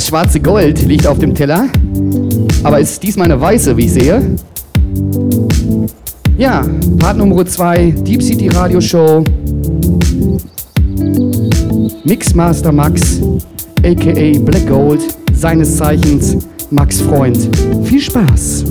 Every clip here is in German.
das schwarze Gold liegt auf dem Teller. Aber ist diesmal eine weiße, wie ich sehe? Ja, Part Nummer 2, Deep City Radio Show. Mixmaster Max, aka Black Gold, seines Zeichens Max Freund. Viel Spaß!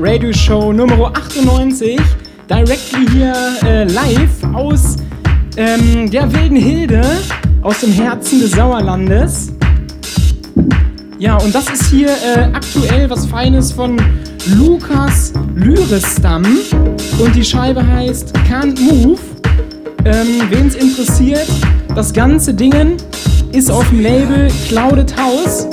Radio Show Nummer 98. Directly hier äh, live aus ähm, der wilden Hilde, aus dem Herzen des Sauerlandes. Ja, und das ist hier äh, aktuell was Feines von Lukas Lyristam. Und die Scheibe heißt Can't Move. Ähm, Wen es interessiert, das ganze Ding ist auf dem Label Clouded House.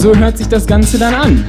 So hört sich das Ganze dann an.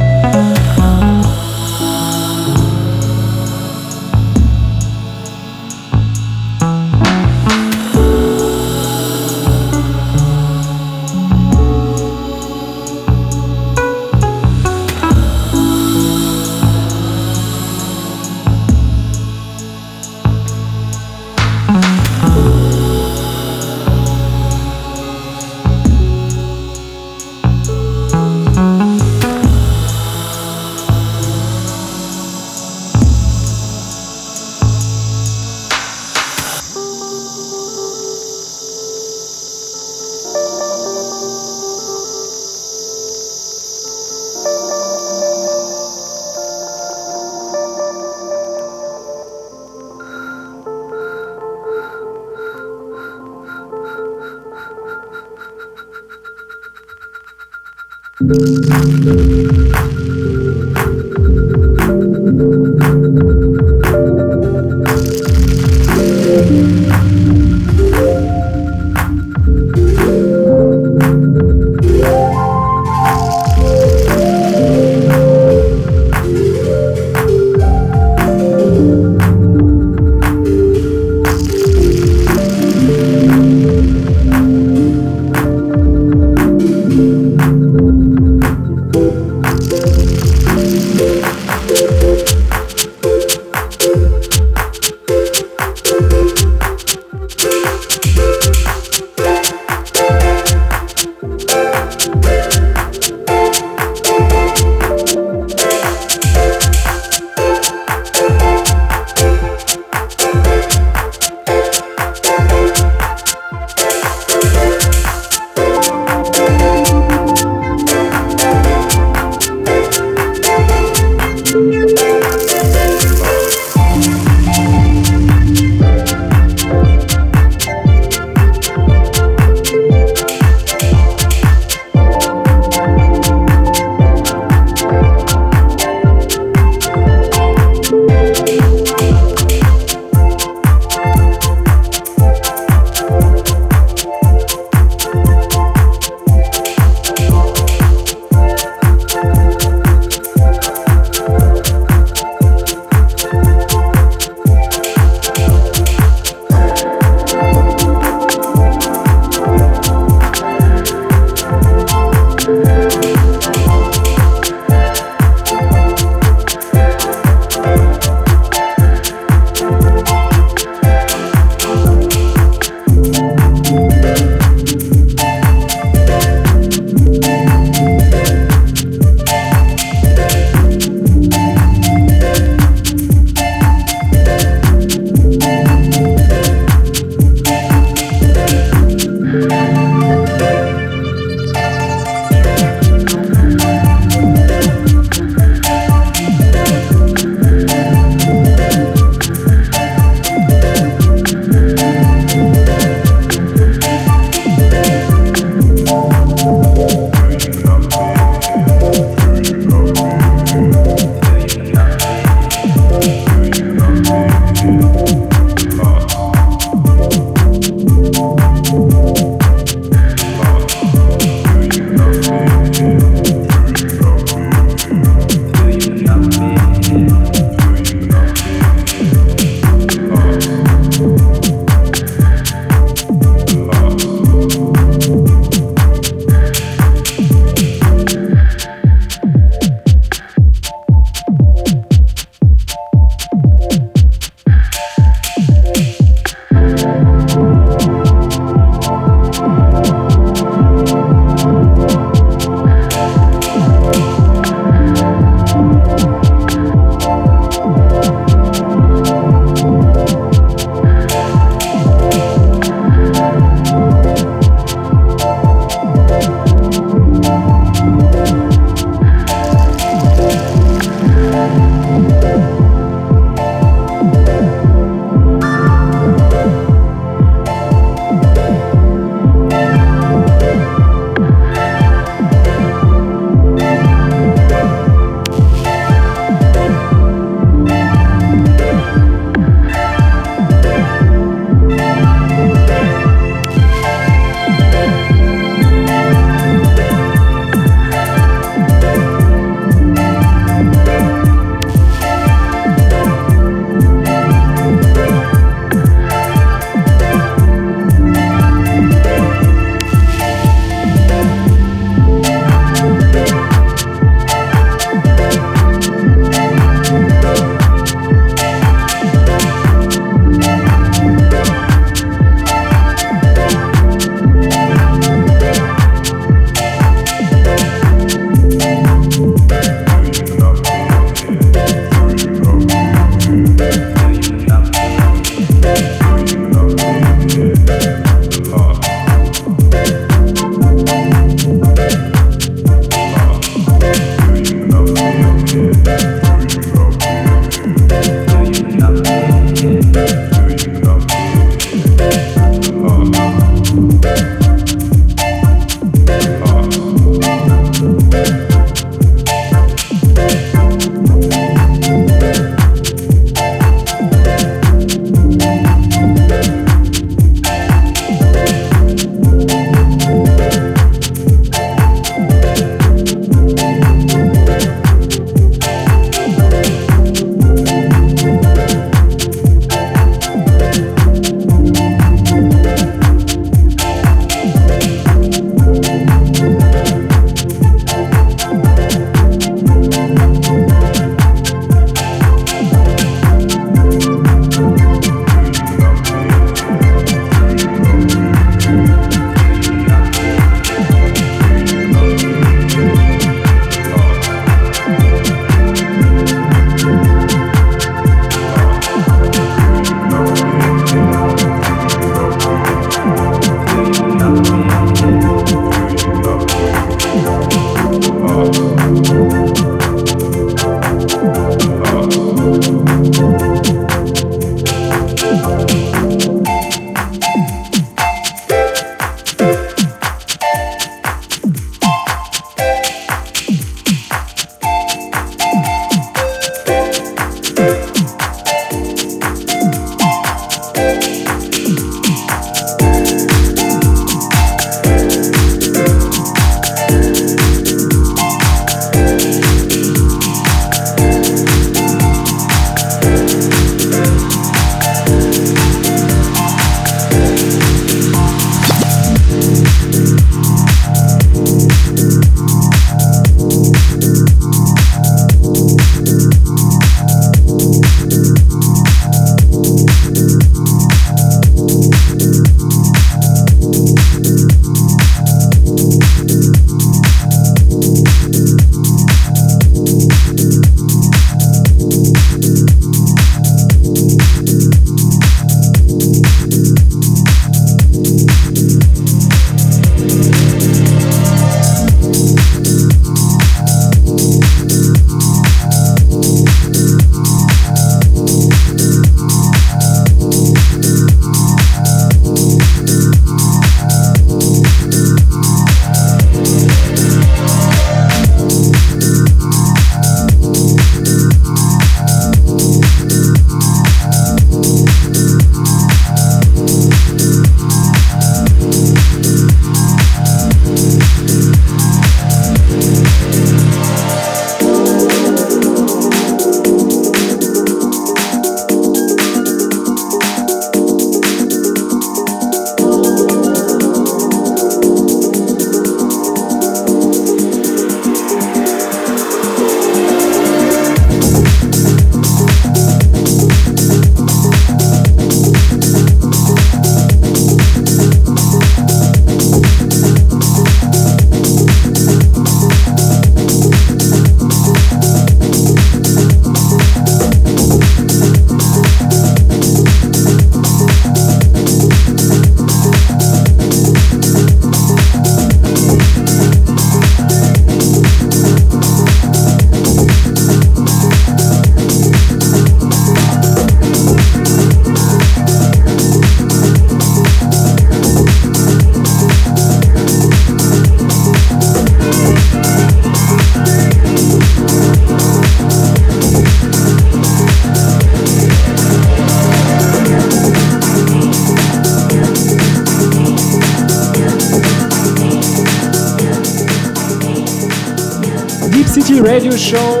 City Radio Show.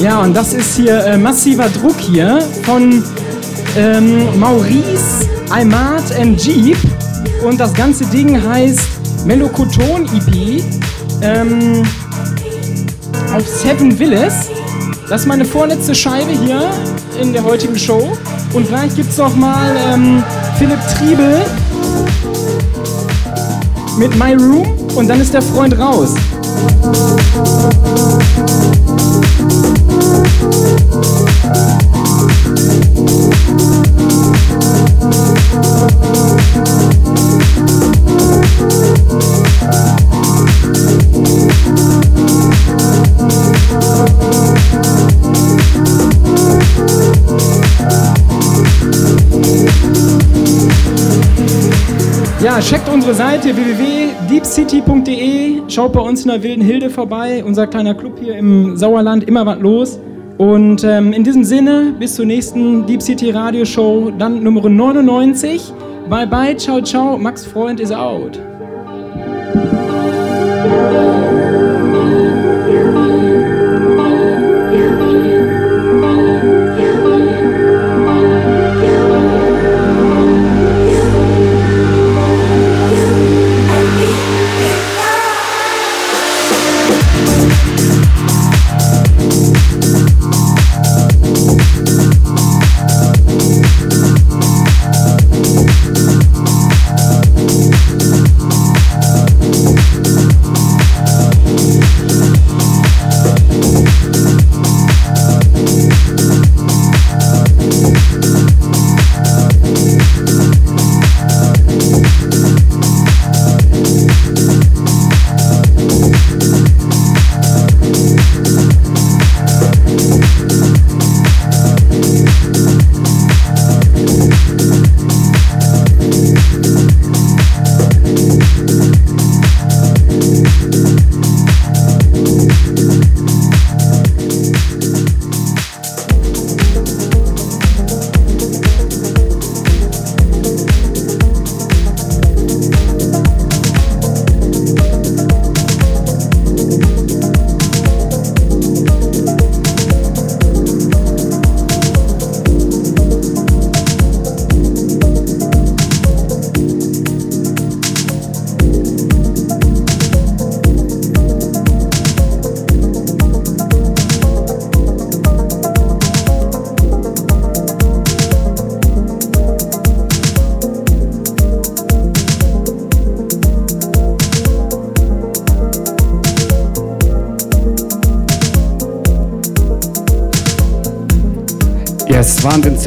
Ja, und das ist hier äh, massiver Druck hier von ähm, Maurice, Almat and Jeep. Und das ganze Ding heißt Melokoton EP ähm, auf Seven Villas. Das ist meine vorletzte Scheibe hier in der heutigen Show. Und gleich es noch mal ähm, Philipp Triebel mit My Room und dann ist der Freund raus. Thank you. Checkt unsere Seite www.deepcity.de. Schaut bei uns in der Wilden Hilde vorbei. Unser kleiner Club hier im Sauerland. Immer was los. Und ähm, in diesem Sinne, bis zur nächsten Deep City Radio Show, dann Nummer 99. Bye bye, ciao, ciao. Max Freund is out.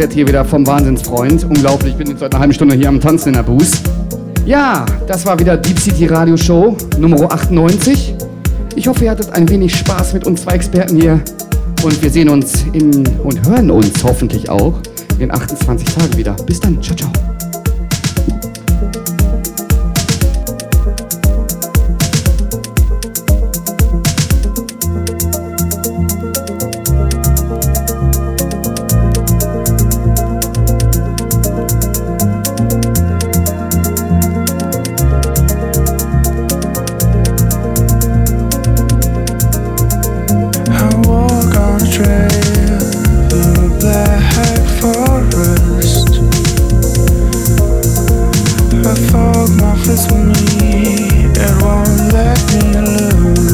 Wahnsinns-Set hier wieder vom Wahnsinnsfreund. Unglaublich, ich bin jetzt seit einer halben Stunde hier am Tanzen in der Booth. Ja, das war wieder Deep City Radio Show Nummer 98. Ich hoffe, ihr hattet ein wenig Spaß mit uns zwei Experten hier. Und wir sehen uns in, und hören uns hoffentlich auch in 28 Tagen wieder. Bis dann. Ciao, ciao. dances with me, it won't let me lose.